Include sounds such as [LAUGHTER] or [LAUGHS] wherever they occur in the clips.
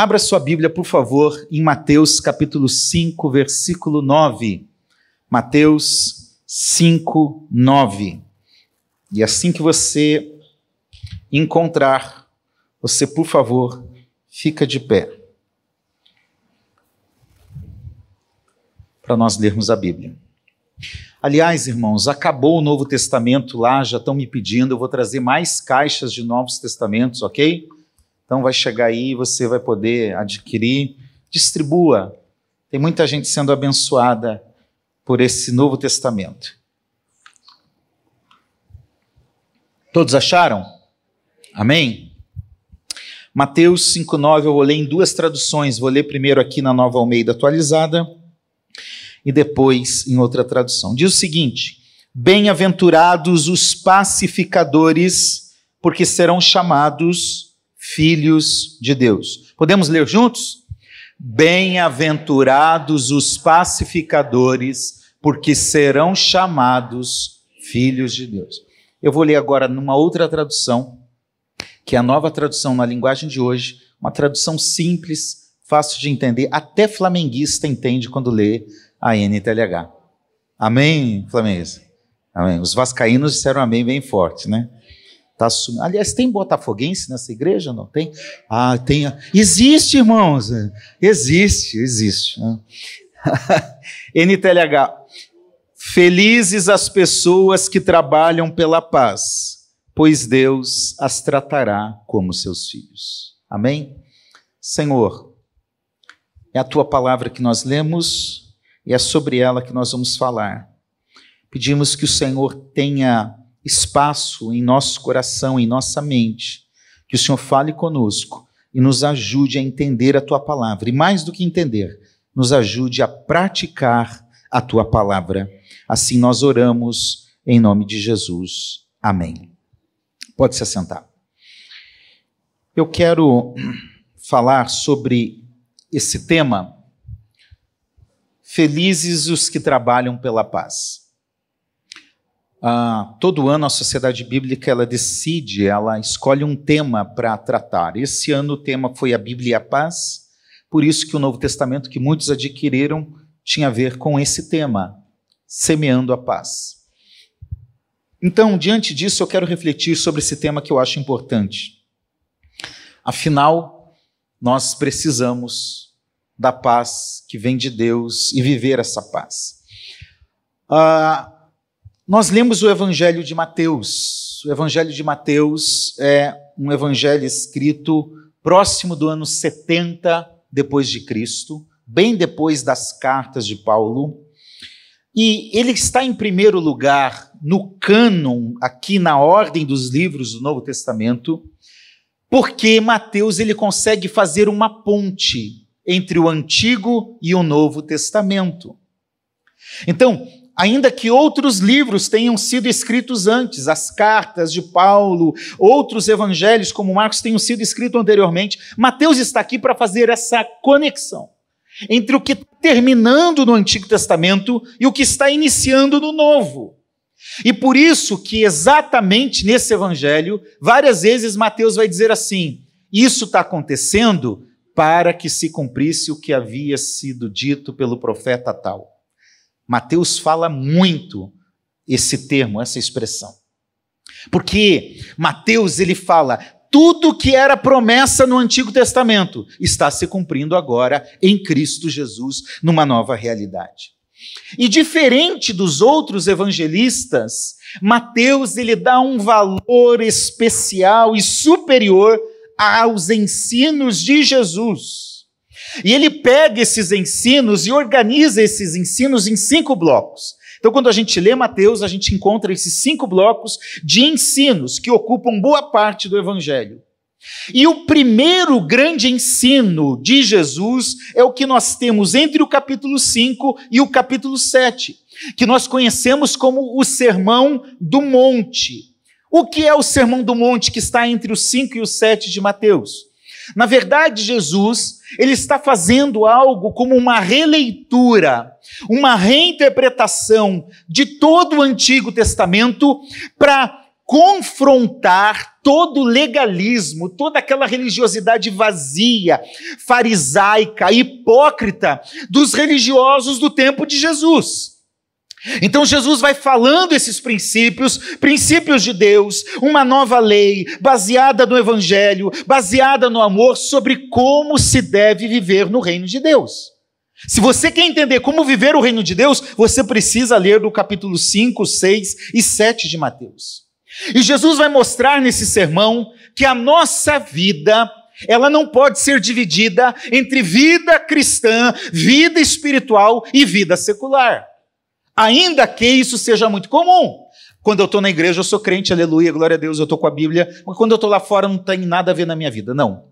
Abra sua Bíblia, por favor, em Mateus capítulo 5, versículo 9. Mateus 5, 9. E assim que você encontrar, você, por favor, fica de pé. Para nós lermos a Bíblia. Aliás, irmãos, acabou o Novo Testamento lá, já estão me pedindo, eu vou trazer mais caixas de Novos Testamentos, ok? Então vai chegar aí, você vai poder adquirir, distribua. Tem muita gente sendo abençoada por esse Novo Testamento. Todos acharam? Amém? Mateus 5,9 eu vou ler em duas traduções. Vou ler primeiro aqui na Nova Almeida atualizada e depois em outra tradução. Diz o seguinte: Bem-aventurados os pacificadores, porque serão chamados filhos de Deus. Podemos ler juntos? Bem-aventurados os pacificadores, porque serão chamados filhos de Deus. Eu vou ler agora numa outra tradução, que é a nova tradução na linguagem de hoje, uma tradução simples, fácil de entender, até flamenguista entende quando lê a NTLH. Amém, Flamenguista? Amém. Os vascaínos disseram amém bem forte, né? Tá assumindo. Aliás, tem botafoguense nessa igreja? Não tem? Ah, tem. Existe, irmãos. Existe, existe. [LAUGHS] NTLH. Felizes as pessoas que trabalham pela paz, pois Deus as tratará como seus filhos. Amém? Senhor, é a tua palavra que nós lemos e é sobre ela que nós vamos falar. Pedimos que o Senhor tenha espaço em nosso coração, em nossa mente, que o Senhor fale conosco e nos ajude a entender a tua palavra, e mais do que entender, nos ajude a praticar a tua palavra. Assim nós oramos em nome de Jesus. Amém. Pode se assentar. Eu quero falar sobre esse tema Felizes os que trabalham pela paz. Ah, todo ano a Sociedade Bíblica ela decide, ela escolhe um tema para tratar. Esse ano o tema foi a Bíblia e a paz, por isso que o Novo Testamento que muitos adquiriram tinha a ver com esse tema, semeando a paz. Então, diante disso, eu quero refletir sobre esse tema que eu acho importante. Afinal, nós precisamos da paz que vem de Deus e viver essa paz. Ah, nós lemos o Evangelho de Mateus. O Evangelho de Mateus é um evangelho escrito próximo do ano 70 depois de Cristo, bem depois das cartas de Paulo. E ele está em primeiro lugar no cânon, aqui na ordem dos livros do Novo Testamento, porque Mateus ele consegue fazer uma ponte entre o Antigo e o Novo Testamento. Então, ainda que outros livros tenham sido escritos antes, as cartas de Paulo, outros evangelhos como Marcos tenham sido escritos anteriormente, Mateus está aqui para fazer essa conexão entre o que está terminando no Antigo Testamento e o que está iniciando no Novo. E por isso que exatamente nesse evangelho, várias vezes Mateus vai dizer assim: isso está acontecendo para que se cumprisse o que havia sido dito pelo profeta tal. Mateus fala muito esse termo, essa expressão. Porque Mateus ele fala tudo que era promessa no Antigo Testamento está se cumprindo agora em Cristo Jesus, numa nova realidade. E diferente dos outros evangelistas, Mateus ele dá um valor especial e superior aos ensinos de Jesus. E ele pega esses ensinos e organiza esses ensinos em cinco blocos. Então, quando a gente lê Mateus, a gente encontra esses cinco blocos de ensinos que ocupam boa parte do Evangelho. E o primeiro grande ensino de Jesus é o que nós temos entre o capítulo 5 e o capítulo 7, que nós conhecemos como o Sermão do Monte. O que é o Sermão do Monte que está entre os 5 e os 7 de Mateus? Na verdade, Jesus, ele está fazendo algo como uma releitura, uma reinterpretação de todo o Antigo Testamento para confrontar todo legalismo, toda aquela religiosidade vazia, farisaica, hipócrita dos religiosos do tempo de Jesus. Então Jesus vai falando esses princípios, princípios de Deus, uma nova lei, baseada no Evangelho, baseada no amor, sobre como se deve viver no reino de Deus. Se você quer entender como viver o reino de Deus, você precisa ler do capítulo 5, 6 e 7 de Mateus. E Jesus vai mostrar nesse sermão que a nossa vida, ela não pode ser dividida entre vida cristã, vida espiritual e vida secular. Ainda que isso seja muito comum. Quando eu estou na igreja, eu sou crente, aleluia, glória a Deus, eu estou com a Bíblia, mas quando eu estou lá fora, não tem nada a ver na minha vida. Não.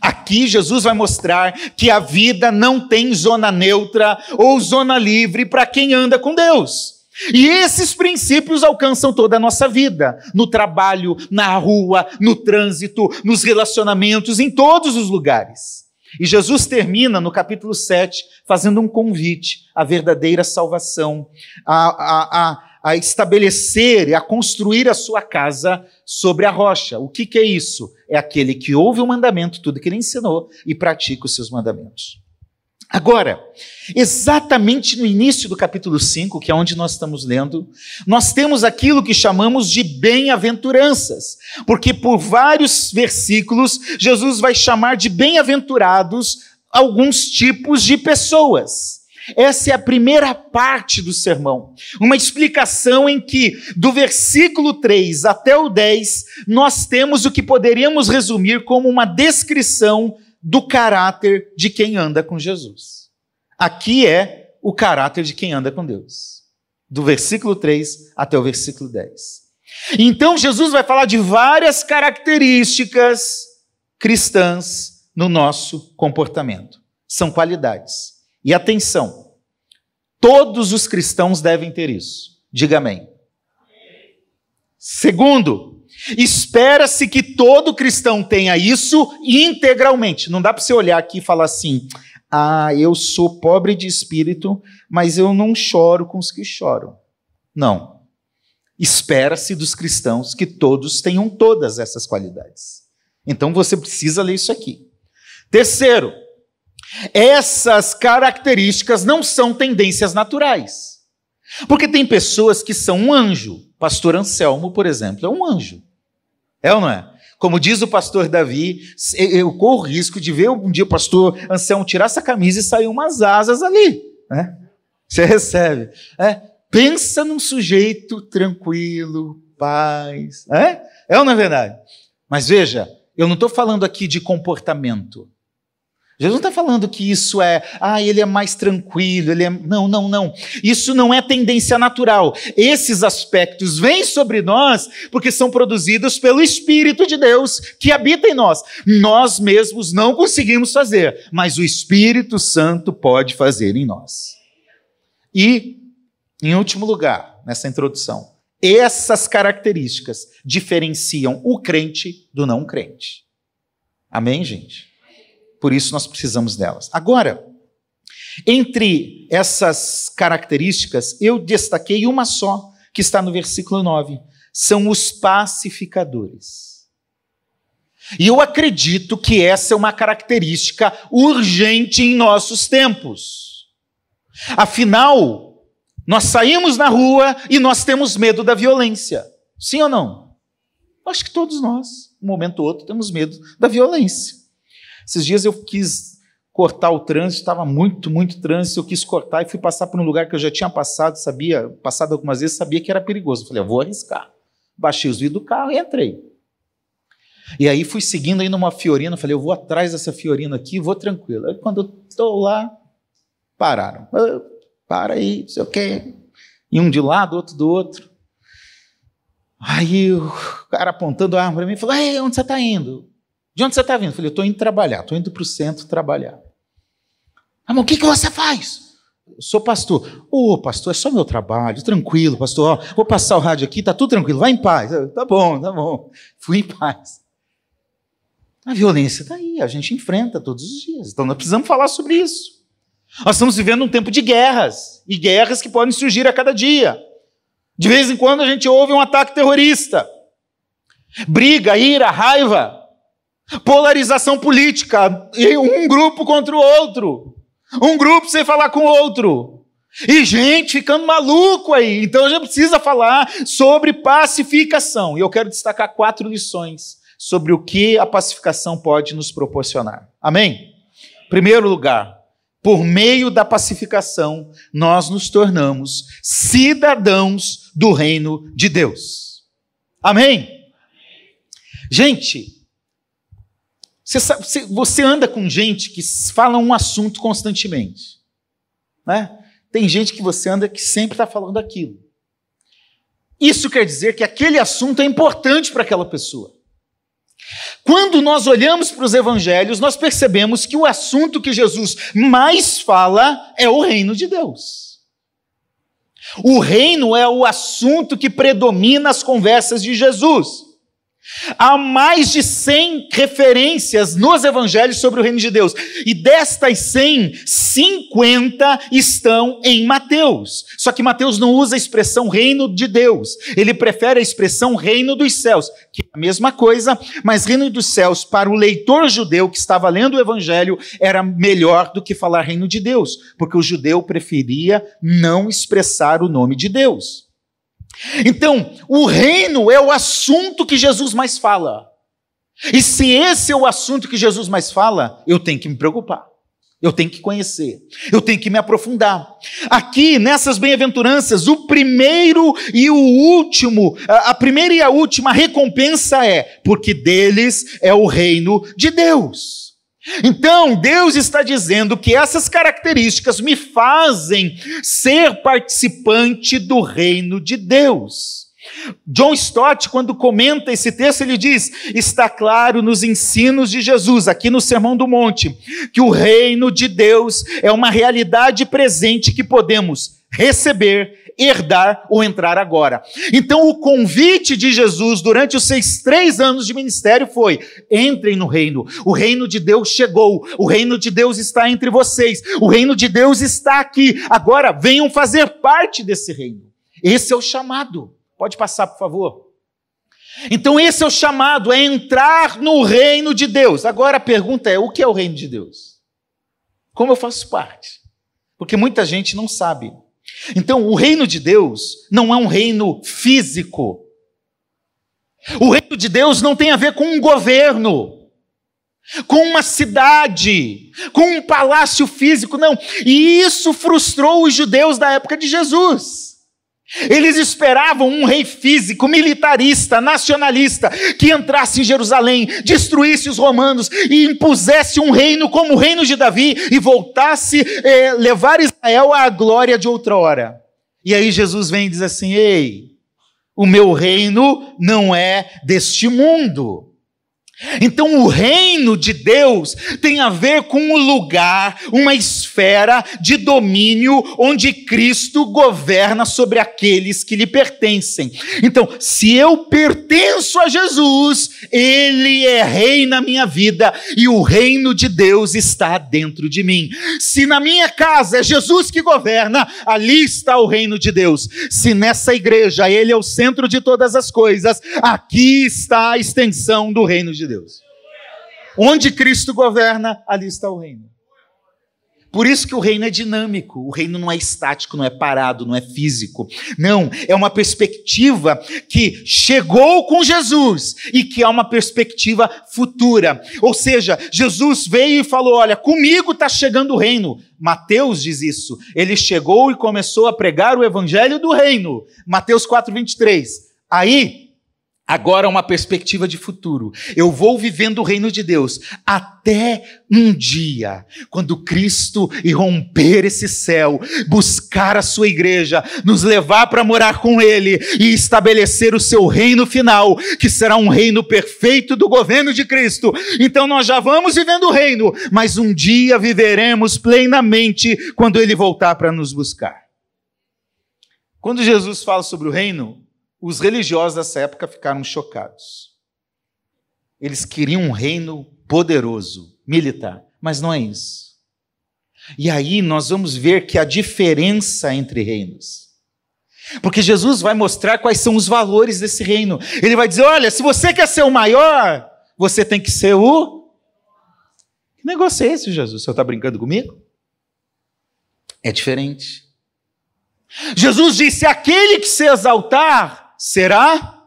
Aqui Jesus vai mostrar que a vida não tem zona neutra ou zona livre para quem anda com Deus. E esses princípios alcançam toda a nossa vida, no trabalho, na rua, no trânsito, nos relacionamentos, em todos os lugares. E Jesus termina no capítulo 7 fazendo um convite à verdadeira salvação, a, a, a, a estabelecer e a construir a sua casa sobre a rocha. O que, que é isso? É aquele que ouve o mandamento, tudo que ele ensinou, e pratica os seus mandamentos. Agora, exatamente no início do capítulo 5, que é onde nós estamos lendo, nós temos aquilo que chamamos de bem-aventuranças, porque por vários versículos Jesus vai chamar de bem-aventurados alguns tipos de pessoas. Essa é a primeira parte do sermão, uma explicação em que, do versículo 3 até o 10, nós temos o que poderíamos resumir como uma descrição do caráter de quem anda com Jesus. Aqui é o caráter de quem anda com Deus. Do versículo 3 até o versículo 10. Então Jesus vai falar de várias características cristãs no nosso comportamento. São qualidades. E atenção, todos os cristãos devem ter isso. Diga amém. Segundo, Espera-se que todo cristão tenha isso integralmente. Não dá para você olhar aqui e falar assim: ah, eu sou pobre de espírito, mas eu não choro com os que choram. Não. Espera-se dos cristãos que todos tenham todas essas qualidades. Então você precisa ler isso aqui. Terceiro, essas características não são tendências naturais. Porque tem pessoas que são um anjo. Pastor Anselmo, por exemplo, é um anjo. É ou não é? Como diz o pastor Davi, eu corro risco de ver um dia o pastor Anselmo tirar essa camisa e sair umas asas ali. Né? Você recebe. É, pensa num sujeito tranquilo, paz. É, é ou não é verdade? Mas veja, eu não estou falando aqui de comportamento. Jesus não está falando que isso é, ah, ele é mais tranquilo, ele é. Não, não, não. Isso não é tendência natural. Esses aspectos vêm sobre nós porque são produzidos pelo Espírito de Deus que habita em nós. Nós mesmos não conseguimos fazer, mas o Espírito Santo pode fazer em nós. E, em último lugar, nessa introdução, essas características diferenciam o crente do não crente. Amém, gente? Por isso nós precisamos delas. Agora, entre essas características, eu destaquei uma só, que está no versículo 9. São os pacificadores. E eu acredito que essa é uma característica urgente em nossos tempos. Afinal, nós saímos na rua e nós temos medo da violência. Sim ou não? Acho que todos nós, um momento ou outro, temos medo da violência. Esses dias eu quis cortar o trânsito, estava muito, muito trânsito, eu quis cortar e fui passar por um lugar que eu já tinha passado, sabia, passado algumas vezes, sabia que era perigoso. Eu falei, eu vou arriscar. Baixei os vidros do carro e entrei. E aí fui seguindo aí numa fiorina, falei, eu vou atrás dessa fiorina aqui, vou tranquilo. Aí quando eu estou lá, pararam. Para aí, não sei o quê. E um de lado, outro do outro. Aí o cara apontando a arma para mim, falou, Ei, onde você está indo? De onde você está vindo? Eu falei, eu estou indo trabalhar, estou indo para o centro trabalhar. Ah, mas o que, que você faz? Eu sou pastor. Ô, oh, pastor, é só meu trabalho, tranquilo, pastor. Oh, vou passar o rádio aqui, tá tudo tranquilo, vai em paz. tá bom, tá bom. [LAUGHS] Fui em paz. A violência está aí, a gente enfrenta todos os dias. Então nós precisamos falar sobre isso. Nós estamos vivendo um tempo de guerras, e guerras que podem surgir a cada dia. De vez em quando a gente ouve um ataque terrorista. Briga, ira, raiva, polarização política, um grupo contra o outro. Um grupo sem falar com o outro. E gente ficando maluco aí. Então gente precisa falar sobre pacificação. E eu quero destacar quatro lições sobre o que a pacificação pode nos proporcionar. Amém? Primeiro lugar, por meio da pacificação, nós nos tornamos cidadãos do reino de Deus. Amém? Gente, você, sabe, você anda com gente que fala um assunto constantemente. Né? Tem gente que você anda que sempre está falando aquilo. Isso quer dizer que aquele assunto é importante para aquela pessoa. Quando nós olhamos para os evangelhos, nós percebemos que o assunto que Jesus mais fala é o reino de Deus. O reino é o assunto que predomina as conversas de Jesus. Há mais de 100 referências nos evangelhos sobre o reino de Deus. E destas 100, 50 estão em Mateus. Só que Mateus não usa a expressão reino de Deus. Ele prefere a expressão reino dos céus, que é a mesma coisa, mas reino dos céus para o leitor judeu que estava lendo o evangelho era melhor do que falar reino de Deus, porque o judeu preferia não expressar o nome de Deus. Então, o reino é o assunto que Jesus mais fala. E se esse é o assunto que Jesus mais fala, eu tenho que me preocupar. Eu tenho que conhecer, eu tenho que me aprofundar. Aqui, nessas bem-aventuranças, o primeiro e o último, a primeira e a última recompensa é: porque deles é o reino de Deus. Então, Deus está dizendo que essas características me fazem ser participante do reino de Deus. John Stott, quando comenta esse texto, ele diz: está claro nos ensinos de Jesus, aqui no Sermão do Monte, que o reino de Deus é uma realidade presente que podemos receber herdar ou entrar agora. Então, o convite de Jesus durante os seis, três anos de ministério foi: entrem no reino. O reino de Deus chegou. O reino de Deus está entre vocês. O reino de Deus está aqui. Agora, venham fazer parte desse reino. Esse é o chamado. Pode passar, por favor. Então, esse é o chamado, é entrar no reino de Deus. Agora a pergunta é: o que é o reino de Deus? Como eu faço parte? Porque muita gente não sabe. Então, o reino de Deus não é um reino físico. O reino de Deus não tem a ver com um governo, com uma cidade, com um palácio físico, não. E isso frustrou os judeus da época de Jesus. Eles esperavam um rei físico, militarista, nacionalista, que entrasse em Jerusalém, destruísse os romanos e impusesse um reino como o reino de Davi e voltasse eh, levar Israel à glória de outrora. E aí Jesus vem e diz assim: Ei, o meu reino não é deste mundo. Então, o reino de Deus tem a ver com o lugar, uma esfera de domínio onde Cristo governa sobre aqueles que lhe pertencem. Então, se eu pertenço a Jesus, Ele é rei na minha vida e o reino de Deus está dentro de mim. Se na minha casa é Jesus que governa, ali está o reino de Deus. Se nessa igreja Ele é o centro de todas as coisas, aqui está a extensão do reino de Deus. Onde Cristo governa, ali está o reino. Por isso que o reino é dinâmico, o reino não é estático, não é parado, não é físico. Não, é uma perspectiva que chegou com Jesus e que é uma perspectiva futura. Ou seja, Jesus veio e falou: Olha, comigo está chegando o reino. Mateus diz isso. Ele chegou e começou a pregar o evangelho do reino. Mateus 4,23. Aí Agora uma perspectiva de futuro. Eu vou vivendo o reino de Deus até um dia, quando Cristo irromper esse céu, buscar a sua igreja, nos levar para morar com Ele e estabelecer o seu reino final, que será um reino perfeito do governo de Cristo. Então nós já vamos vivendo o reino, mas um dia viveremos plenamente quando Ele voltar para nos buscar. Quando Jesus fala sobre o reino, os religiosos dessa época ficaram chocados. Eles queriam um reino poderoso, militar, mas não é isso. E aí nós vamos ver que a diferença entre reinos. Porque Jesus vai mostrar quais são os valores desse reino. Ele vai dizer: olha, se você quer ser o maior, você tem que ser o. Que negócio é esse, Jesus? Você está brincando comigo? É diferente. Jesus disse: aquele que se exaltar será.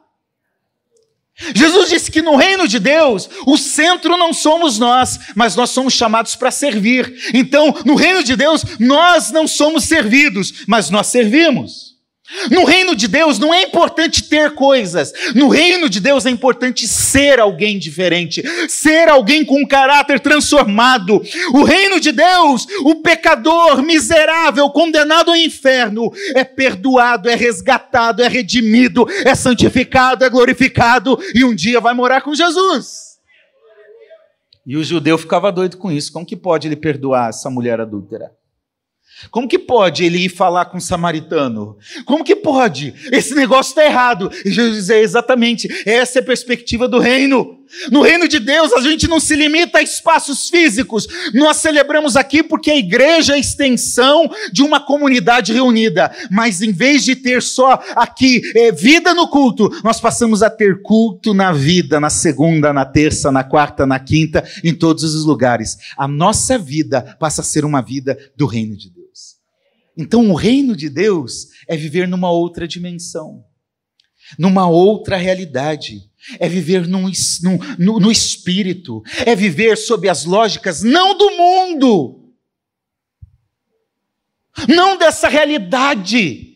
Jesus disse que no reino de Deus, o centro não somos nós, mas nós somos chamados para servir. Então, no reino de Deus, nós não somos servidos, mas nós servimos. No reino de Deus não é importante ter coisas, no reino de Deus é importante ser alguém diferente, ser alguém com um caráter transformado. O reino de Deus, o pecador miserável, condenado ao inferno, é perdoado, é resgatado, é redimido, é santificado, é glorificado e um dia vai morar com Jesus. E o judeu ficava doido com isso. Como que pode ele perdoar essa mulher adúltera? Como que pode ele ir falar com o samaritano? Como que pode? Esse negócio está errado. E Jesus diz: é exatamente, essa é a perspectiva do reino. No reino de Deus, a gente não se limita a espaços físicos. Nós celebramos aqui porque a igreja é a extensão de uma comunidade reunida. Mas em vez de ter só aqui é, vida no culto, nós passamos a ter culto na vida, na segunda, na terça, na quarta, na quinta, em todos os lugares. A nossa vida passa a ser uma vida do reino de Deus. Então, o reino de Deus é viver numa outra dimensão, numa outra realidade. É viver num, no, no espírito, é viver sob as lógicas não do mundo, não dessa realidade,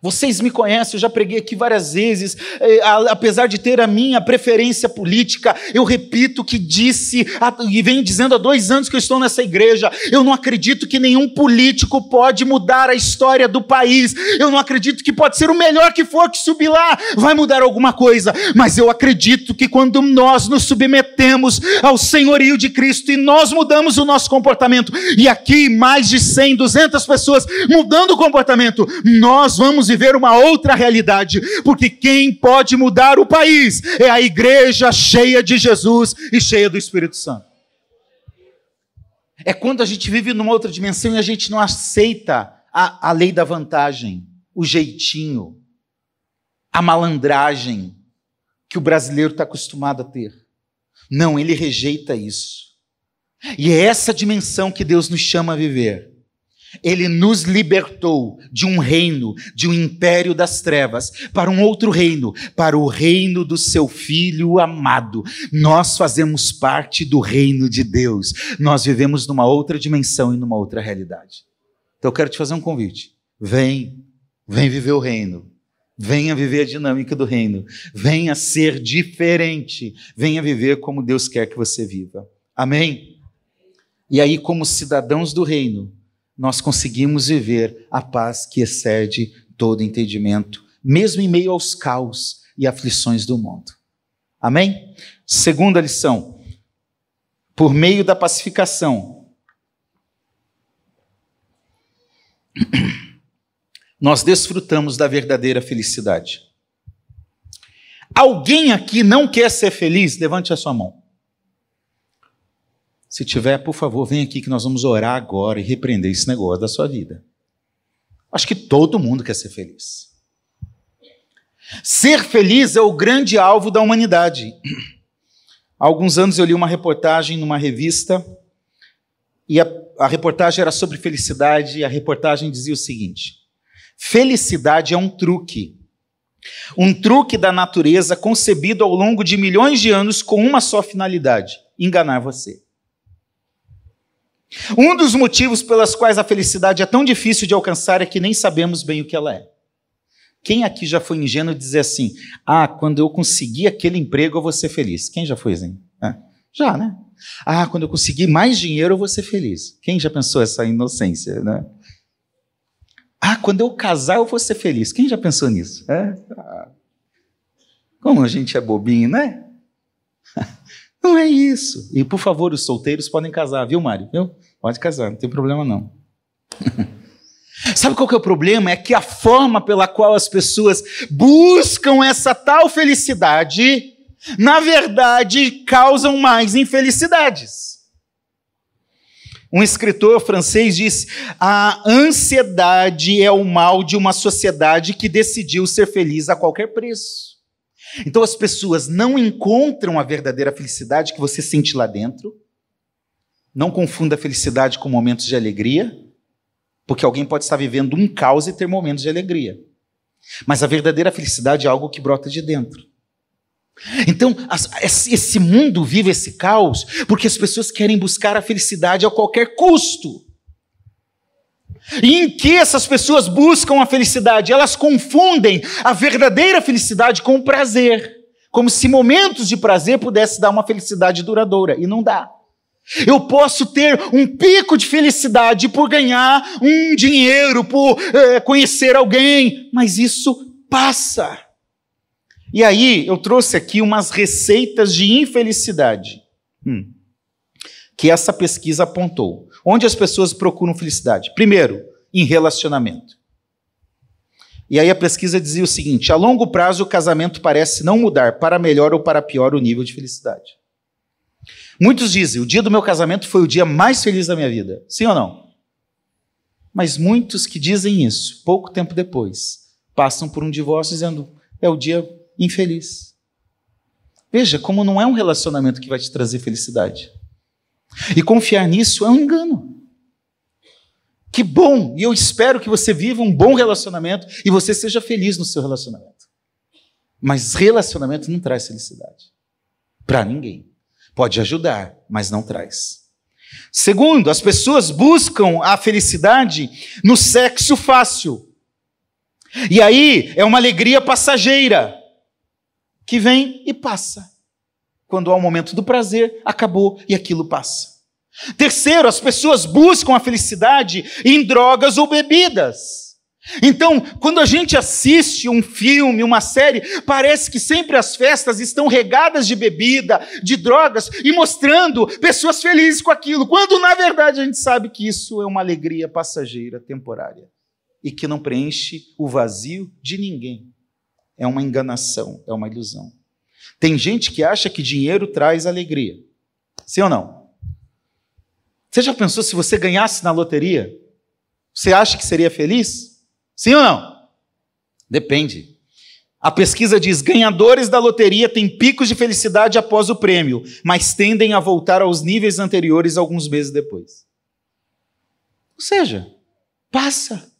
vocês me conhecem, eu já preguei aqui várias vezes, eh, apesar de ter a minha preferência política, eu repito o que disse e venho dizendo há dois anos que eu estou nessa igreja. Eu não acredito que nenhum político pode mudar a história do país. Eu não acredito que pode ser o melhor que for que subir lá vai mudar alguma coisa. Mas eu acredito que quando nós nos submetemos ao senhorio de Cristo e nós mudamos o nosso comportamento, e aqui mais de 100, 200 pessoas mudando o comportamento, nós vamos viver uma outra realidade, porque quem pode mudar o país é a igreja cheia de Jesus e cheia do Espírito Santo. É quando a gente vive numa outra dimensão e a gente não aceita a, a lei da vantagem, o jeitinho, a malandragem que o brasileiro está acostumado a ter. Não, ele rejeita isso. E é essa dimensão que Deus nos chama a viver. Ele nos libertou de um reino, de um império das trevas, para um outro reino, para o reino do seu Filho amado. Nós fazemos parte do reino de Deus. Nós vivemos numa outra dimensão e numa outra realidade. Então eu quero te fazer um convite. Vem, vem viver o reino. Venha viver a dinâmica do reino. Venha ser diferente. Venha viver como Deus quer que você viva. Amém? E aí, como cidadãos do reino, nós conseguimos viver a paz que excede todo entendimento, mesmo em meio aos caos e aflições do mundo. Amém? Segunda lição. Por meio da pacificação, [CLEARS THROAT] nós desfrutamos da verdadeira felicidade. Alguém aqui não quer ser feliz? Levante a sua mão. Se tiver, por favor, vem aqui que nós vamos orar agora e repreender esse negócio da sua vida. Acho que todo mundo quer ser feliz. Ser feliz é o grande alvo da humanidade. Há alguns anos eu li uma reportagem numa revista e a, a reportagem era sobre felicidade e a reportagem dizia o seguinte: felicidade é um truque. Um truque da natureza concebido ao longo de milhões de anos com uma só finalidade: enganar você. Um dos motivos pelas quais a felicidade é tão difícil de alcançar é que nem sabemos bem o que ela é. Quem aqui já foi ingênuo dizer assim: ah, quando eu conseguir aquele emprego eu vou ser feliz? Quem já foi assim? É. Já, né? Ah, quando eu conseguir mais dinheiro eu vou ser feliz. Quem já pensou essa inocência, né? Ah, quando eu casar eu vou ser feliz. Quem já pensou nisso? É? Como a gente é bobinho, né? Não é isso. E, por favor, os solteiros podem casar, viu, Mário? Viu? Pode casar, não tem problema não. [LAUGHS] Sabe qual que é o problema? É que a forma pela qual as pessoas buscam essa tal felicidade, na verdade, causam mais infelicidades. Um escritor francês disse: a ansiedade é o mal de uma sociedade que decidiu ser feliz a qualquer preço. Então as pessoas não encontram a verdadeira felicidade que você sente lá dentro. Não confunda a felicidade com momentos de alegria, porque alguém pode estar vivendo um caos e ter momentos de alegria. Mas a verdadeira felicidade é algo que brota de dentro. Então, esse mundo vive esse caos porque as pessoas querem buscar a felicidade a qualquer custo. E em que essas pessoas buscam a felicidade? Elas confundem a verdadeira felicidade com o prazer, como se momentos de prazer pudesse dar uma felicidade duradoura, e não dá. Eu posso ter um pico de felicidade por ganhar um dinheiro, por é, conhecer alguém, mas isso passa. E aí eu trouxe aqui umas receitas de infelicidade hum, que essa pesquisa apontou. Onde as pessoas procuram felicidade? Primeiro, em relacionamento. E aí a pesquisa dizia o seguinte: a longo prazo o casamento parece não mudar para melhor ou para pior o nível de felicidade. Muitos dizem: o dia do meu casamento foi o dia mais feliz da minha vida. Sim ou não? Mas muitos que dizem isso, pouco tempo depois, passam por um divórcio dizendo: é o dia infeliz. Veja como não é um relacionamento que vai te trazer felicidade. E confiar nisso é um engano. Que bom! E eu espero que você viva um bom relacionamento e você seja feliz no seu relacionamento. Mas relacionamento não traz felicidade. Para ninguém. Pode ajudar, mas não traz. Segundo, as pessoas buscam a felicidade no sexo fácil. E aí é uma alegria passageira que vem e passa. Quando há o um momento do prazer, acabou e aquilo passa. Terceiro, as pessoas buscam a felicidade em drogas ou bebidas. Então, quando a gente assiste um filme, uma série, parece que sempre as festas estão regadas de bebida, de drogas e mostrando pessoas felizes com aquilo, quando na verdade a gente sabe que isso é uma alegria passageira, temporária e que não preenche o vazio de ninguém é uma enganação, é uma ilusão. Tem gente que acha que dinheiro traz alegria. Sim ou não? Você já pensou se você ganhasse na loteria? Você acha que seria feliz? Sim ou não? Depende. A pesquisa diz: ganhadores da loteria têm picos de felicidade após o prêmio, mas tendem a voltar aos níveis anteriores alguns meses depois. Ou seja, passa.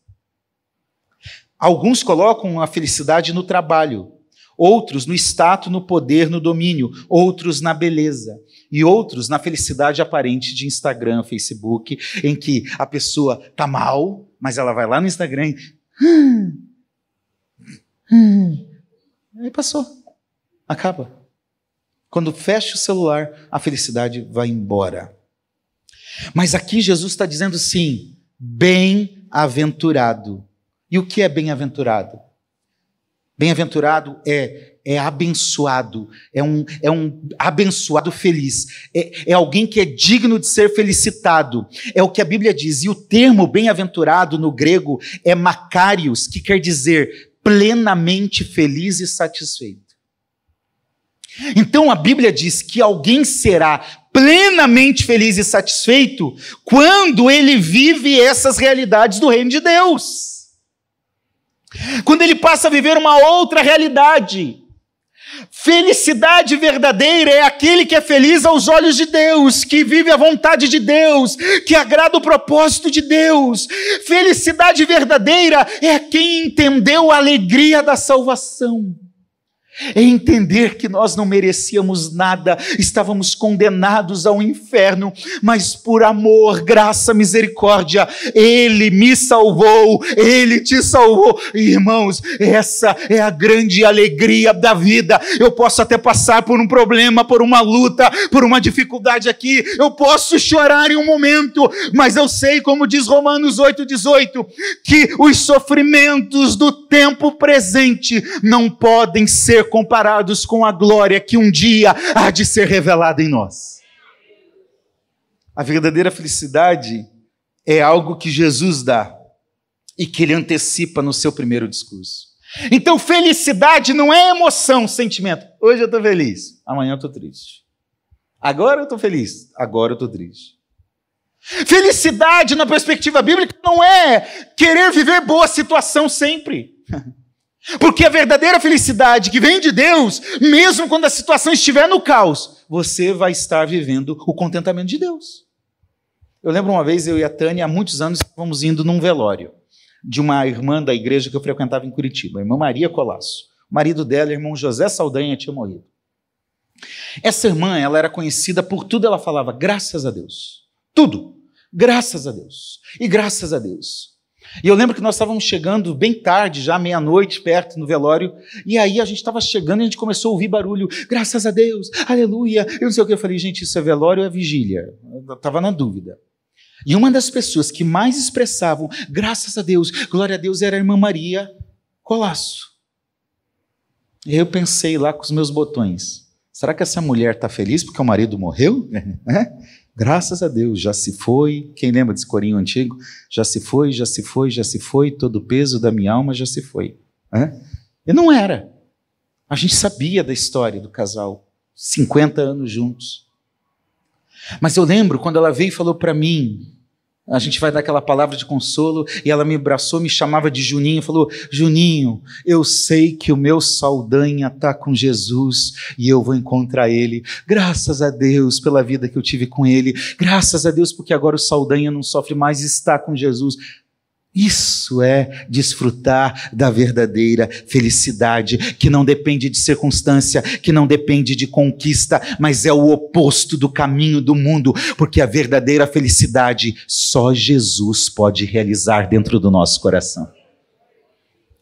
Alguns colocam a felicidade no trabalho, outros no status, no poder, no domínio, outros na beleza e outros na felicidade aparente de Instagram, Facebook, em que a pessoa tá mal, mas ela vai lá no Instagram e hum, hum, aí passou, acaba. Quando fecha o celular, a felicidade vai embora. Mas aqui Jesus está dizendo sim, bem-aventurado e o que é bem-aventurado? Bem-aventurado é, é abençoado, é um, é um abençoado feliz, é, é alguém que é digno de ser felicitado, é o que a Bíblia diz. E o termo bem-aventurado no grego é macarios, que quer dizer plenamente feliz e satisfeito. Então a Bíblia diz que alguém será plenamente feliz e satisfeito quando ele vive essas realidades do reino de Deus. Quando ele passa a viver uma outra realidade. Felicidade verdadeira é aquele que é feliz aos olhos de Deus, que vive a vontade de Deus, que agrada o propósito de Deus. Felicidade verdadeira é quem entendeu a alegria da salvação é entender que nós não merecíamos nada, estávamos condenados ao inferno, mas por amor, graça, misericórdia, Ele me salvou, Ele te salvou. Irmãos, essa é a grande alegria da vida. Eu posso até passar por um problema, por uma luta, por uma dificuldade aqui, eu posso chorar em um momento, mas eu sei, como diz Romanos 8,18, que os sofrimentos do tempo presente não podem ser comparados com a glória que um dia há de ser revelada em nós. A verdadeira felicidade é algo que Jesus dá e que ele antecipa no seu primeiro discurso. Então, felicidade não é emoção, sentimento. Hoje eu estou feliz, amanhã eu estou triste. Agora eu estou feliz, agora eu estou triste. Felicidade na perspectiva bíblica não é querer viver boa situação sempre. [LAUGHS] Porque a verdadeira felicidade que vem de Deus, mesmo quando a situação estiver no caos, você vai estar vivendo o contentamento de Deus. Eu lembro uma vez, eu e a Tânia, há muitos anos, estávamos indo num velório de uma irmã da igreja que eu frequentava em Curitiba, a irmã Maria Colasso. O marido dela, o irmão José Saldanha, tinha morrido. Essa irmã, ela era conhecida por tudo, ela falava, graças a Deus. Tudo. Graças a Deus. E graças a Deus. E eu lembro que nós estávamos chegando bem tarde, já meia-noite, perto no velório, e aí a gente estava chegando e a gente começou a ouvir barulho, graças a Deus, aleluia. Eu não sei o que, eu falei, gente, isso é velório ou é vigília? Estava na dúvida. E uma das pessoas que mais expressavam, graças a Deus, glória a Deus, era a irmã Maria Colasso. E eu pensei lá com os meus botões, será que essa mulher está feliz porque o marido morreu? [LAUGHS] Graças a Deus, já se foi. Quem lembra desse corinho antigo? Já se foi, já se foi, já se foi, todo o peso da minha alma já se foi. E não era. A gente sabia da história do casal, 50 anos juntos. Mas eu lembro quando ela veio e falou para mim, a gente vai dar aquela palavra de consolo, e ela me abraçou, me chamava de Juninho, falou: Juninho, eu sei que o meu Saldanha está com Jesus e eu vou encontrar ele. Graças a Deus pela vida que eu tive com ele, graças a Deus porque agora o Saldanha não sofre mais, está com Jesus. Isso é desfrutar da verdadeira felicidade, que não depende de circunstância, que não depende de conquista, mas é o oposto do caminho do mundo, porque a verdadeira felicidade só Jesus pode realizar dentro do nosso coração.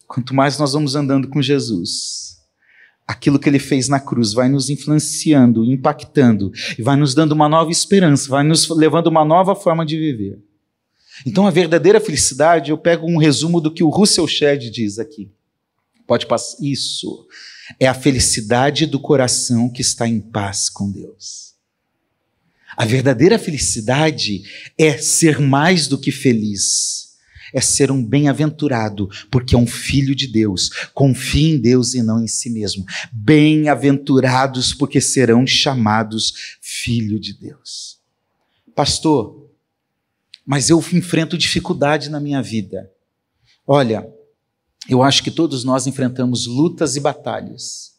Quanto mais nós vamos andando com Jesus, aquilo que ele fez na cruz vai nos influenciando, impactando, e vai nos dando uma nova esperança, vai nos levando uma nova forma de viver. Então, a verdadeira felicidade, eu pego um resumo do que o Russell Shedd diz aqui. Pode passar. Isso. É a felicidade do coração que está em paz com Deus. A verdadeira felicidade é ser mais do que feliz. É ser um bem-aventurado, porque é um filho de Deus. Confie em Deus e não em si mesmo. Bem-aventurados, porque serão chamados filho de Deus. Pastor, mas eu enfrento dificuldade na minha vida. Olha, eu acho que todos nós enfrentamos lutas e batalhas.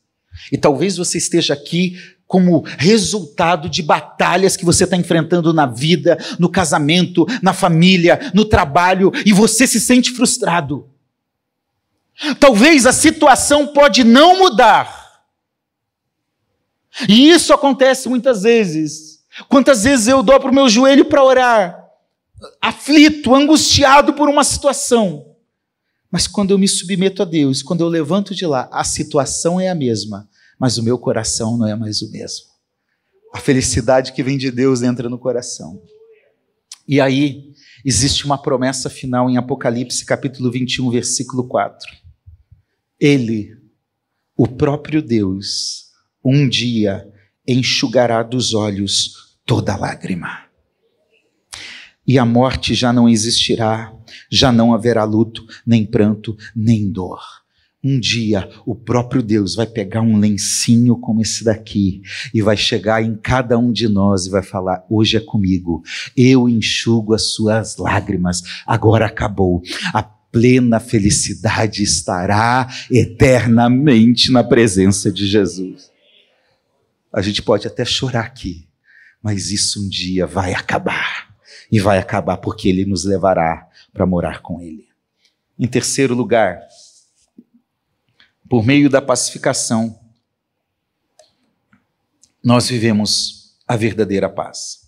E talvez você esteja aqui como resultado de batalhas que você está enfrentando na vida, no casamento, na família, no trabalho, e você se sente frustrado. Talvez a situação pode não mudar. E isso acontece muitas vezes. Quantas vezes eu dou para o meu joelho para orar aflito, angustiado por uma situação. Mas quando eu me submeto a Deus, quando eu levanto de lá, a situação é a mesma, mas o meu coração não é mais o mesmo. A felicidade que vem de Deus entra no coração. E aí, existe uma promessa final em Apocalipse, capítulo 21, versículo 4. Ele, o próprio Deus, um dia enxugará dos olhos toda lágrima e a morte já não existirá, já não haverá luto, nem pranto, nem dor. Um dia o próprio Deus vai pegar um lencinho como esse daqui e vai chegar em cada um de nós e vai falar: Hoje é comigo, eu enxugo as suas lágrimas, agora acabou. A plena felicidade estará eternamente na presença de Jesus. A gente pode até chorar aqui, mas isso um dia vai acabar e vai acabar porque ele nos levará para morar com ele. Em terceiro lugar, por meio da pacificação, nós vivemos a verdadeira paz.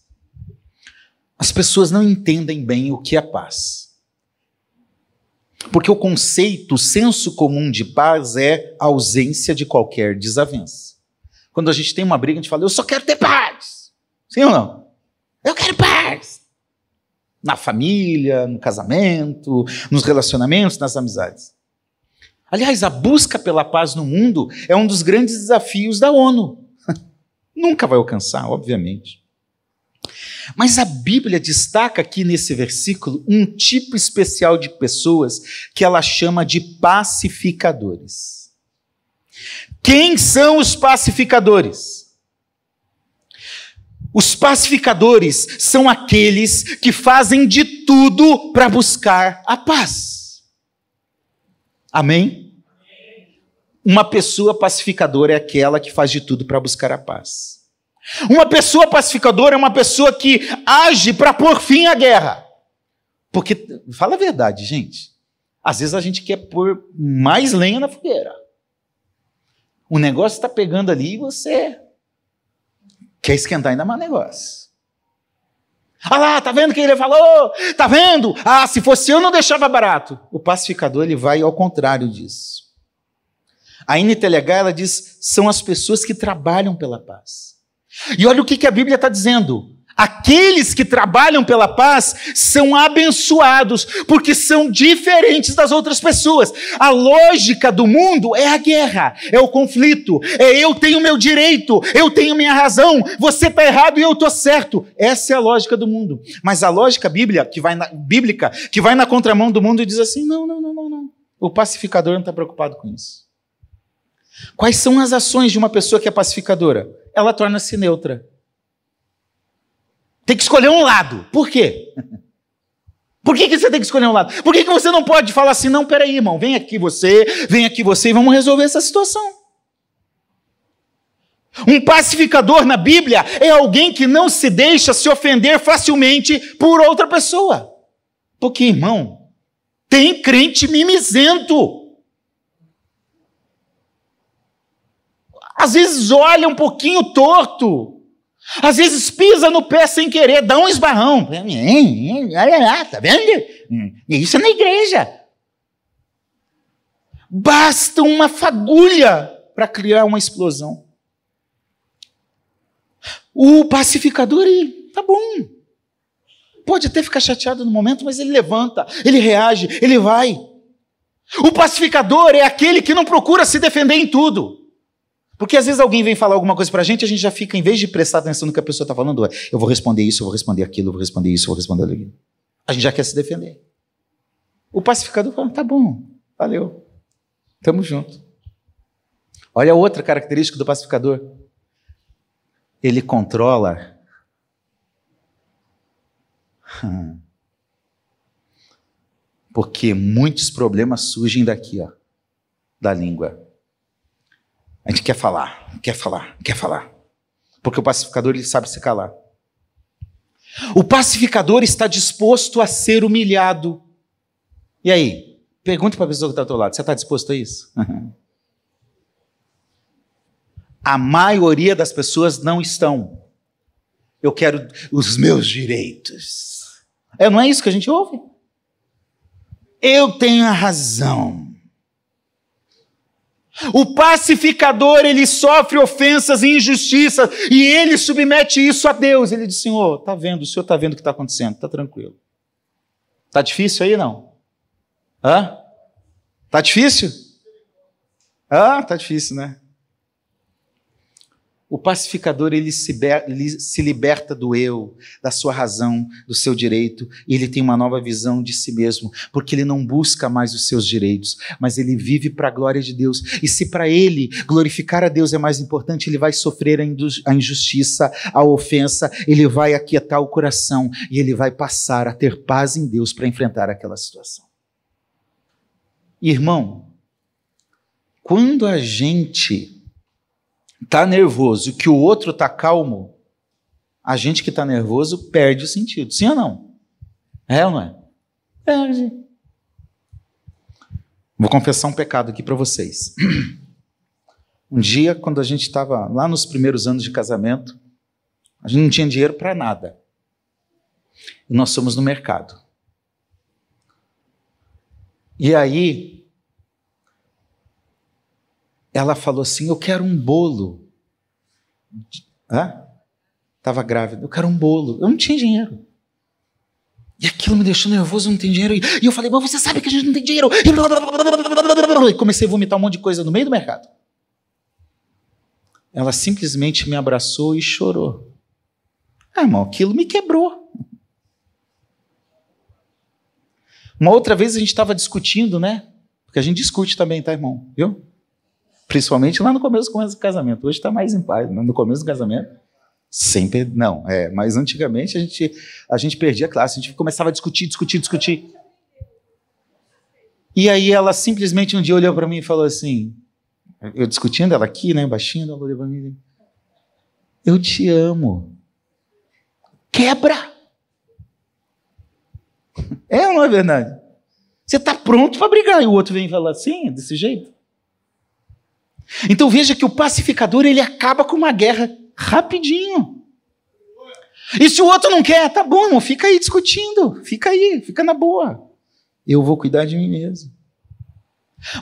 As pessoas não entendem bem o que é paz. Porque o conceito, o senso comum de paz é a ausência de qualquer desavença. Quando a gente tem uma briga, a gente fala, eu só quero ter paz. Sim ou não? Eu quero paz na família, no casamento, nos relacionamentos, nas amizades. Aliás, a busca pela paz no mundo é um dos grandes desafios da ONU. [LAUGHS] Nunca vai alcançar, obviamente. Mas a Bíblia destaca aqui nesse versículo um tipo especial de pessoas que ela chama de pacificadores. Quem são os pacificadores? Os pacificadores são aqueles que fazem de tudo para buscar a paz. Amém? Uma pessoa pacificadora é aquela que faz de tudo para buscar a paz. Uma pessoa pacificadora é uma pessoa que age para pôr fim à guerra. Porque, fala a verdade, gente. Às vezes a gente quer pôr mais lenha na fogueira. O negócio está pegando ali e você quer esquentar ainda mais negócio. Ah lá, tá vendo o que ele falou? Tá vendo? Ah, se fosse eu não deixava barato. O pacificador ele vai ao contrário disso. A NTLH ela diz são as pessoas que trabalham pela paz. E olha o que, que a Bíblia está dizendo. Aqueles que trabalham pela paz são abençoados, porque são diferentes das outras pessoas. A lógica do mundo é a guerra, é o conflito, é eu tenho meu direito, eu tenho minha razão, você está errado e eu estou certo. Essa é a lógica do mundo. Mas a lógica bíblica que vai na, bíblica, que vai na contramão do mundo e diz assim: não, não, não, não, não. O pacificador não está preocupado com isso. Quais são as ações de uma pessoa que é pacificadora? Ela torna-se neutra. Tem que escolher um lado. Por quê? Por que, que você tem que escolher um lado? Por que, que você não pode falar assim, não, peraí, irmão, vem aqui você, vem aqui você e vamos resolver essa situação? Um pacificador na Bíblia é alguém que não se deixa se ofender facilmente por outra pessoa. Porque, irmão, tem crente mimizento. Às vezes olha um pouquinho torto. Às vezes pisa no pé sem querer, dá um esbarrão. Olha lá, tá vendo? Isso é na igreja. Basta uma fagulha para criar uma explosão. O pacificador, ele, tá bom. Pode até ficar chateado no momento, mas ele levanta, ele reage, ele vai. O pacificador é aquele que não procura se defender em tudo. Porque às vezes alguém vem falar alguma coisa pra gente, a gente já fica, em vez de prestar atenção no que a pessoa está falando, eu vou responder isso, eu vou responder aquilo, eu vou responder isso, eu vou responder aquilo. A gente já quer se defender. O pacificador fala, tá bom, valeu, tamo junto. Olha outra característica do pacificador. Ele controla. [LAUGHS] Porque muitos problemas surgem daqui, ó, da língua. A gente quer falar, quer falar, quer falar. Porque o pacificador ele sabe se calar. O pacificador está disposto a ser humilhado. E aí? Pergunte para a pessoa que está ao teu lado: você está disposto a isso? [LAUGHS] a maioria das pessoas não estão. Eu quero os meus direitos. É, não é isso que a gente ouve? Eu tenho a razão. O pacificador, ele sofre ofensas e injustiças e ele submete isso a Deus. Ele diz: Senhor, está vendo, o Senhor está vendo o que está acontecendo, está tranquilo. Está difícil aí, não? Hã? Está difícil? Ah, está difícil, né? O pacificador ele se, ele se, liberta do eu, da sua razão, do seu direito, e ele tem uma nova visão de si mesmo, porque ele não busca mais os seus direitos, mas ele vive para a glória de Deus. E se para ele glorificar a Deus é mais importante, ele vai sofrer a injustiça, a ofensa, ele vai aquietar o coração e ele vai passar a ter paz em Deus para enfrentar aquela situação. Irmão, quando a gente está nervoso e que o outro está calmo, a gente que está nervoso perde o sentido. Sim ou não? É ou não é? Perde. Vou confessar um pecado aqui para vocês. [CLEARS THROAT] Um dia, quando a gente estava lá nos primeiros anos de casamento, a gente não tinha dinheiro para nada. E nós fomos no mercado. E aí, ela falou assim: Eu quero um bolo. Estava grávida, eu quero um bolo. Eu não tinha dinheiro. E aquilo me deixou nervoso, não tenho dinheiro. E eu falei, mas você sabe que a gente não tem dinheiro. E comecei a vomitar um monte de coisa no meio do mercado. Ela simplesmente me abraçou e chorou. Ah, irmão, aquilo me quebrou. Uma outra vez a gente estava discutindo, né? Porque a gente discute também, tá, irmão? Viu? Principalmente lá no começo, começo do casamento. Hoje está mais em paz, mas no começo do casamento. Sempre, não, é, mas antigamente a gente, a gente perdia a classe, a gente começava a discutir, discutir, discutir. E aí ela simplesmente um dia olhou para mim e falou assim, eu discutindo ela aqui, né, baixinho, ela olhou para mim, eu te amo. Quebra! [LAUGHS] É ou não é verdade? Você está pronto para brigar e o outro vem falar assim, desse jeito. Então veja que o pacificador ele acaba com uma guerra rapidinho. E se o outro não quer, tá bom, irmão, fica aí discutindo, fica aí, fica na boa. Eu vou cuidar de mim mesmo.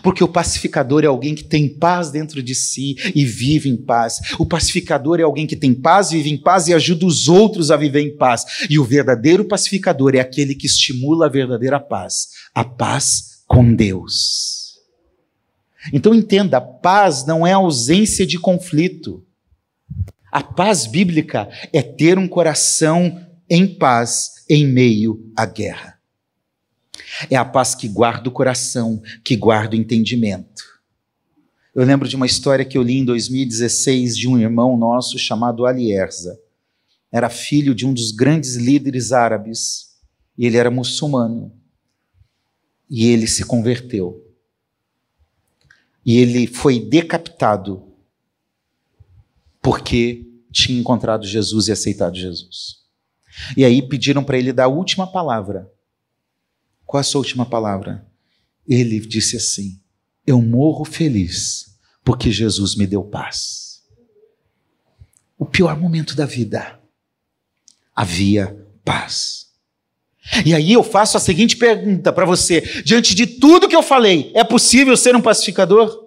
Porque o pacificador é alguém que tem paz dentro de si e vive em paz. O pacificador é alguém que tem paz, vive em paz e ajuda os outros a viver em paz. E o verdadeiro pacificador é aquele que estimula a verdadeira paz, a paz com Deus. Então entenda, paz não é ausência de conflito. A paz bíblica é ter um coração em paz em meio à guerra. É a paz que guarda o coração, que guarda o entendimento. Eu lembro de uma história que eu li em 2016 de um irmão nosso chamado Alierza. Era filho de um dos grandes líderes árabes e ele era muçulmano. E ele se converteu. E ele foi decapitado porque tinha encontrado Jesus e aceitado Jesus. E aí pediram para ele dar a última palavra. Qual a sua última palavra? Ele disse assim: Eu morro feliz porque Jesus me deu paz. O pior momento da vida, havia paz. E aí eu faço a seguinte pergunta para você: diante de tudo que eu falei, é possível ser um pacificador?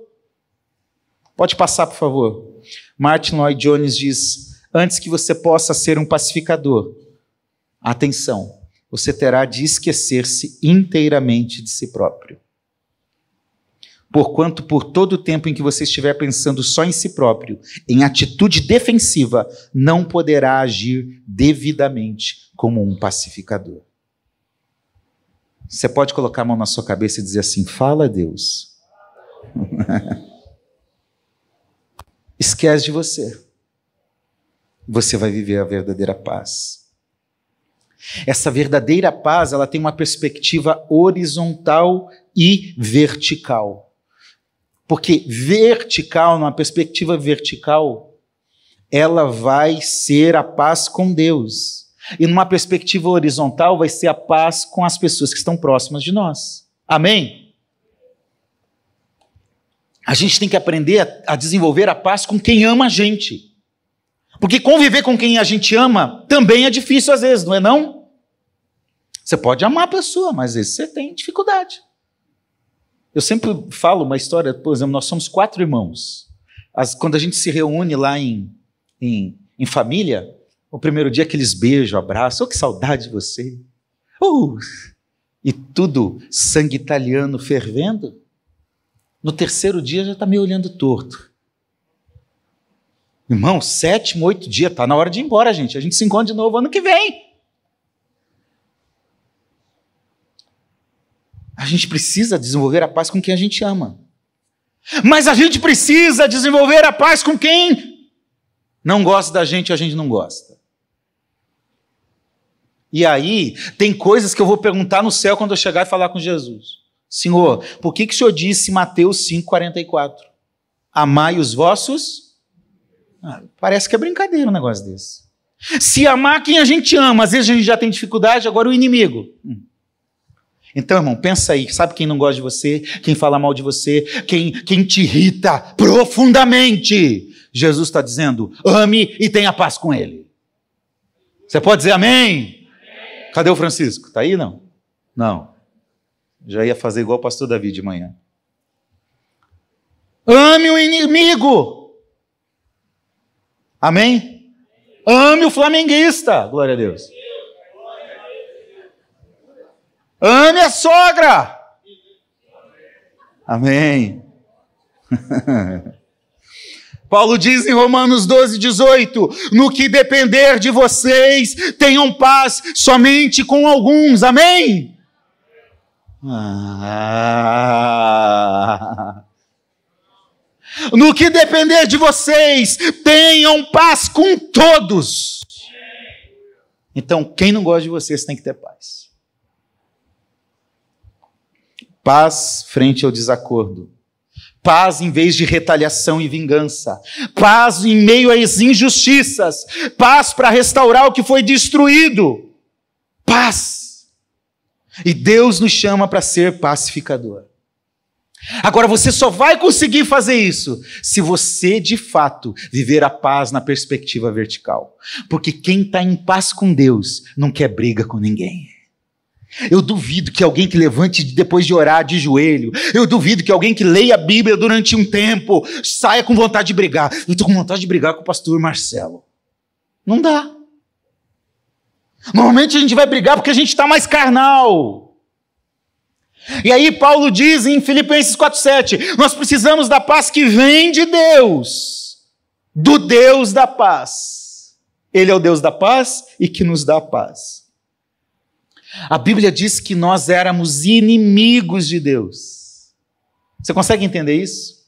Pode passar, por favor. Martin Lloyd Jones diz: antes que você possa ser um pacificador, atenção, você terá de esquecer-se inteiramente de si próprio. Porquanto, por todo o tempo em que você estiver pensando só em si próprio, em atitude defensiva, não poderá agir devidamente como um pacificador. Você pode colocar a mão na sua cabeça e dizer assim: Fala, Deus. [LAUGHS] Esquece de você. Você vai viver a verdadeira paz. Essa verdadeira paz, ela tem uma perspectiva horizontal e vertical. Porque vertical, numa perspectiva vertical, ela vai ser a paz com Deus. E numa perspectiva horizontal, vai ser a paz com as pessoas que estão próximas de nós. Amém? A gente tem que aprender a, desenvolver a paz com quem ama a gente. Porque conviver com quem a gente ama também é difícil às vezes, não é não? Você pode amar a pessoa, mas às vezes você tem dificuldade. Eu sempre falo uma história, por exemplo, nós somos quatro irmãos. As, quando a gente se reúne lá em, em, em família, o primeiro dia aqueles beijos, abraços, oh, que saudade de você. Uh, e tudo sangue italiano fervendo. No terceiro dia já está me olhando torto. Irmão, sétimo, oito dias, tá na hora de ir embora, gente. A gente se encontra de novo ano que vem. A gente precisa desenvolver a paz com quem a gente ama. Mas a gente precisa desenvolver a paz com quem não gosta da gente, a gente não gosta. E aí, tem coisas que eu vou perguntar no céu quando eu chegar e falar com Jesus. Senhor, por que, que o Senhor disse em Mateus 5,44? Amai os vossos ah, parece que é brincadeira um negócio desse. Se amar quem a gente ama, às vezes a gente já tem dificuldade, agora o inimigo. Hum. Então, irmão, pensa aí, sabe quem não gosta de você, quem fala mal de você, quem, quem te irrita profundamente? Jesus está dizendo: ame e tenha paz com ele. Você pode dizer amém? Cadê o Francisco? Está aí não? Não. Já ia fazer igual o pastor Davi de manhã. Ame o inimigo. Amém? Ame o flamenguista, glória a Deus. Ame a sogra. Amém. [LAUGHS] Paulo diz em Romanos 12, 18: No que depender de vocês, tenham paz somente com alguns. Amém? Ah. No que depender de vocês, tenham paz com todos. Então, quem não gosta de vocês tem que ter paz. Paz frente ao desacordo. Paz em vez de retaliação e vingança. Paz em meio às injustiças. Paz para restaurar o que foi destruído. Paz. E Deus nos chama para ser pacificador. Agora você só vai conseguir fazer isso se você de fato viver a paz na perspectiva vertical. Porque quem está em paz com Deus não quer briga com ninguém. Eu duvido que alguém que levante depois de orar de joelho, eu duvido que alguém que leia a Bíblia durante um tempo saia com vontade de brigar. Eu estou com vontade de brigar com o pastor Marcelo. Não dá. Normalmente a gente vai brigar porque a gente está mais carnal. E aí Paulo diz em Filipenses 4:7, nós precisamos da paz que vem de Deus, do Deus da paz. Ele é o Deus da paz e que nos dá paz. A Bíblia diz que nós éramos inimigos de Deus. Você consegue entender isso?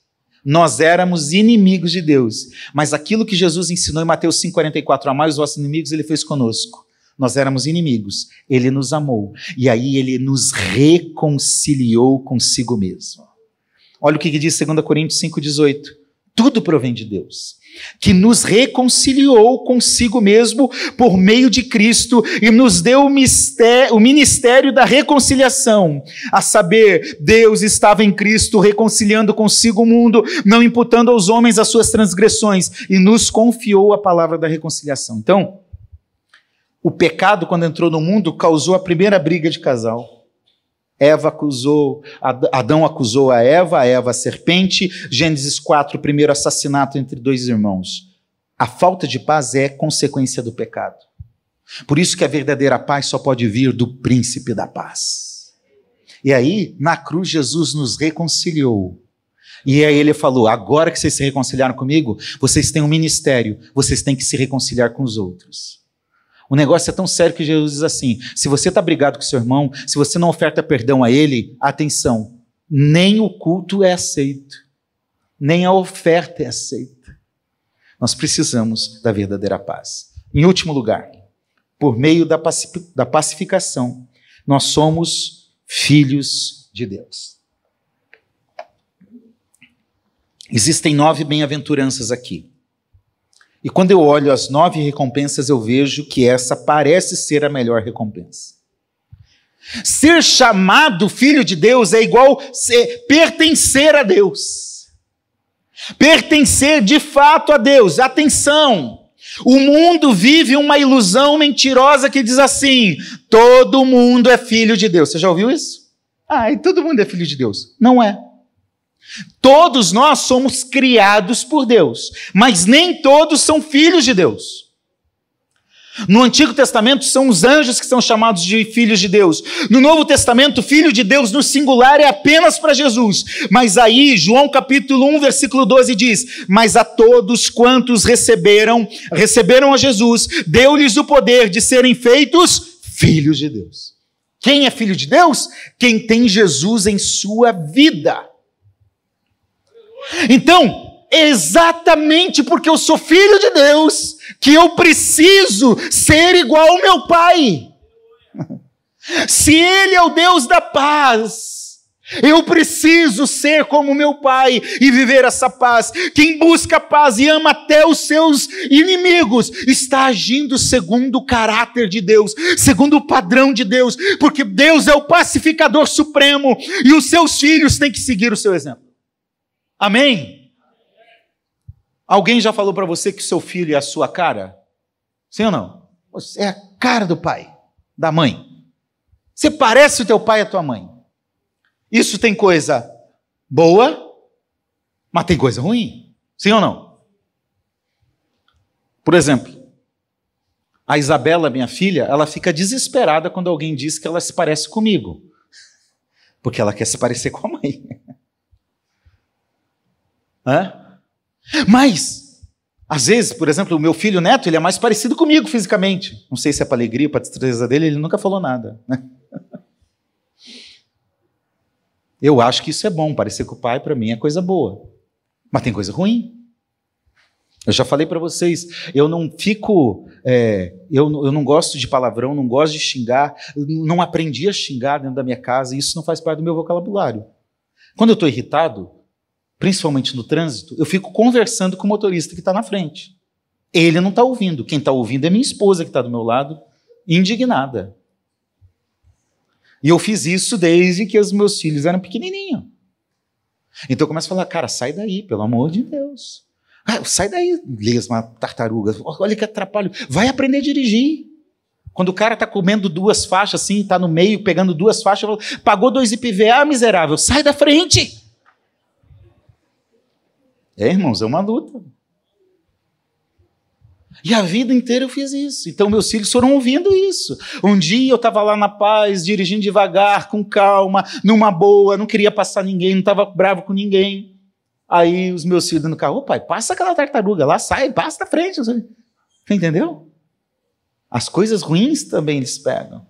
Nós éramos inimigos de Deus, mas aquilo que Jesus ensinou em Mateus 5:44, amar os vossos inimigos, ele fez conosco. Nós éramos inimigos, ele nos amou e aí ele nos reconciliou consigo mesmo. Olha o que diz 2 Coríntios 5,18. Tudo provém de Deus, que nos reconciliou consigo mesmo por meio de Cristo e nos deu o, mistério, o ministério da reconciliação. A saber, Deus estava em Cristo reconciliando consigo o mundo, não imputando aos homens as suas transgressões, e nos confiou a palavra da reconciliação. Então, o pecado, quando entrou no mundo, causou a primeira briga de casal. Eva acusou, Adão acusou a Eva, a Eva a serpente. Gênesis 4, o primeiro assassinato entre dois irmãos. A falta de paz é consequência do pecado. Por isso que a verdadeira paz só pode vir do príncipe da paz. E aí, na cruz, Jesus nos reconciliou. E aí ele falou: agora que vocês se reconciliaram comigo, vocês têm um ministério, vocês têm que se reconciliar com os outros. O negócio é tão sério que Jesus diz assim: se você está brigado com seu irmão, se você não oferta perdão a ele, atenção, nem o culto é aceito, nem a oferta é aceita. Nós precisamos da verdadeira paz. Em último lugar, por meio da, da pacificação, nós somos filhos de Deus. Existem nove bem-aventuranças aqui. E quando eu olho as nove recompensas, eu vejo que essa parece ser a melhor recompensa. Ser chamado filho de Deus é igual ser, pertencer a Deus. Pertencer de fato a Deus. Atenção! O mundo vive uma ilusão mentirosa que diz assim: todo mundo é filho de Deus. Você já ouviu isso? Ah, e todo mundo é filho de Deus. Não é. Todos nós somos criados por Deus, mas nem todos são filhos de Deus. No Antigo Testamento são os anjos que são chamados de filhos de Deus. No Novo Testamento, filho de Deus no singular é apenas para Jesus. Mas aí, João capítulo 1, versículo 12 diz: Mas a todos quantos receberam, receberam a Jesus, deu-lhes o poder de serem feitos filhos de Deus. Quem é filho de Deus? Quem tem Jesus em sua vida. Então, exatamente porque eu sou filho de Deus, que eu preciso ser igual ao meu Pai. Se Ele é o Deus da paz, eu preciso ser como meu Pai e viver essa paz. Quem busca paz e ama até os seus inimigos está agindo segundo o caráter de Deus, segundo o padrão de Deus, porque Deus é o pacificador supremo e os seus filhos têm que seguir o seu exemplo. Amém? Alguém já falou para você que seu filho é a sua cara? Sim ou não? Você é a cara do pai, da mãe. Você parece o teu pai e a tua mãe. Isso tem coisa boa, mas tem coisa ruim. Sim ou não? Por exemplo, a Isabela, minha filha, ela fica desesperada quando alguém diz que ela se parece comigo. Porque ela quer se parecer com a mãe. Mas, às vezes, por exemplo, o meu filho neto, ele é mais parecido comigo fisicamente. Não sei se é para alegria, para tristeza dele, ele nunca falou nada. Né? [LAUGHS] Eu acho que isso é bom, parecer com o pai, para mim, é coisa boa. Mas tem coisa ruim. Eu já falei para vocês, eu não fico, é, eu, eu não gosto de palavrão, não gosto de xingar, não aprendi a xingar dentro da minha casa, e isso não faz parte do meu vocabulário. Quando eu estou irritado, principalmente no trânsito, eu fico conversando com o motorista que está na frente. Ele não está ouvindo, quem está ouvindo é minha esposa que está do meu lado, indignada. E eu fiz isso desde que os meus filhos eram pequenininhos. Então eu começo a falar, cara, sai daí, pelo amor de Deus. Ah, sai daí, lesma, tartaruga. Olha que atrapalho. Vai aprender a dirigir. Quando o cara tá comendo duas faixas assim, tá no meio, pegando duas faixas, falo, pagou dois IPVA, miserável, sai da frente. É, irmãos, é uma luta. E a vida inteira eu fiz isso. Então meus filhos foram ouvindo isso. Um dia eu estava lá na paz, dirigindo devagar, com calma, numa boa, não queria passar ninguém, não estava bravo com ninguém. Aí os meus filhos no carro, ô pai, passa aquela tartaruga lá, sai, passa da frente. Entendeu? As coisas ruins também eles pegam.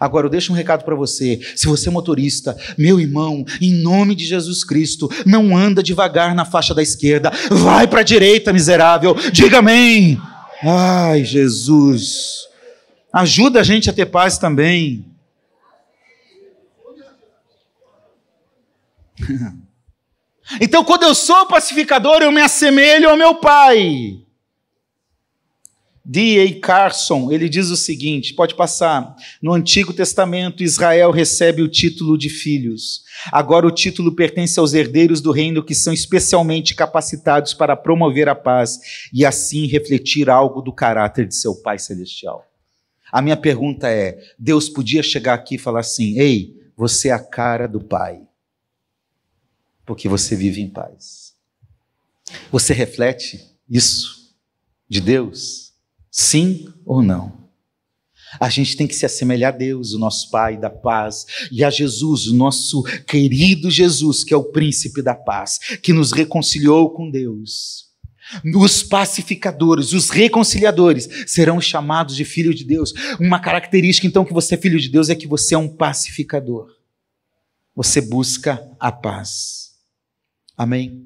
Agora eu deixo um recado para você. Se você é motorista, meu irmão, em nome de Jesus Cristo, não anda devagar na faixa da esquerda. Vai para a direita, miserável. Diga amém. Ai, Jesus. Ajuda a gente a ter paz também. [LAUGHS] Então, quando eu sou pacificador, eu me assemelho ao meu pai. D.A. Carson, ele diz o seguinte, pode passar, no Antigo Testamento Israel recebe o título de filhos. Agora o título pertence aos herdeiros do reino que são especialmente capacitados para promover a paz e assim refletir algo do caráter de seu Pai celestial. A minha pergunta é: Deus podia chegar aqui e falar assim: "Ei, você é a cara do Pai, porque você vive em paz". Você reflete isso de Deus? Sim ou não? A gente tem que se assemelhar a Deus, o nosso Pai da paz, e a Jesus, o nosso querido Jesus, que é o príncipe da paz, que nos reconciliou com Deus. Os pacificadores, os reconciliadores serão chamados de filho de Deus. Uma característica, então, que você é filho de Deus é que você é um pacificador. Você busca a paz. Amém?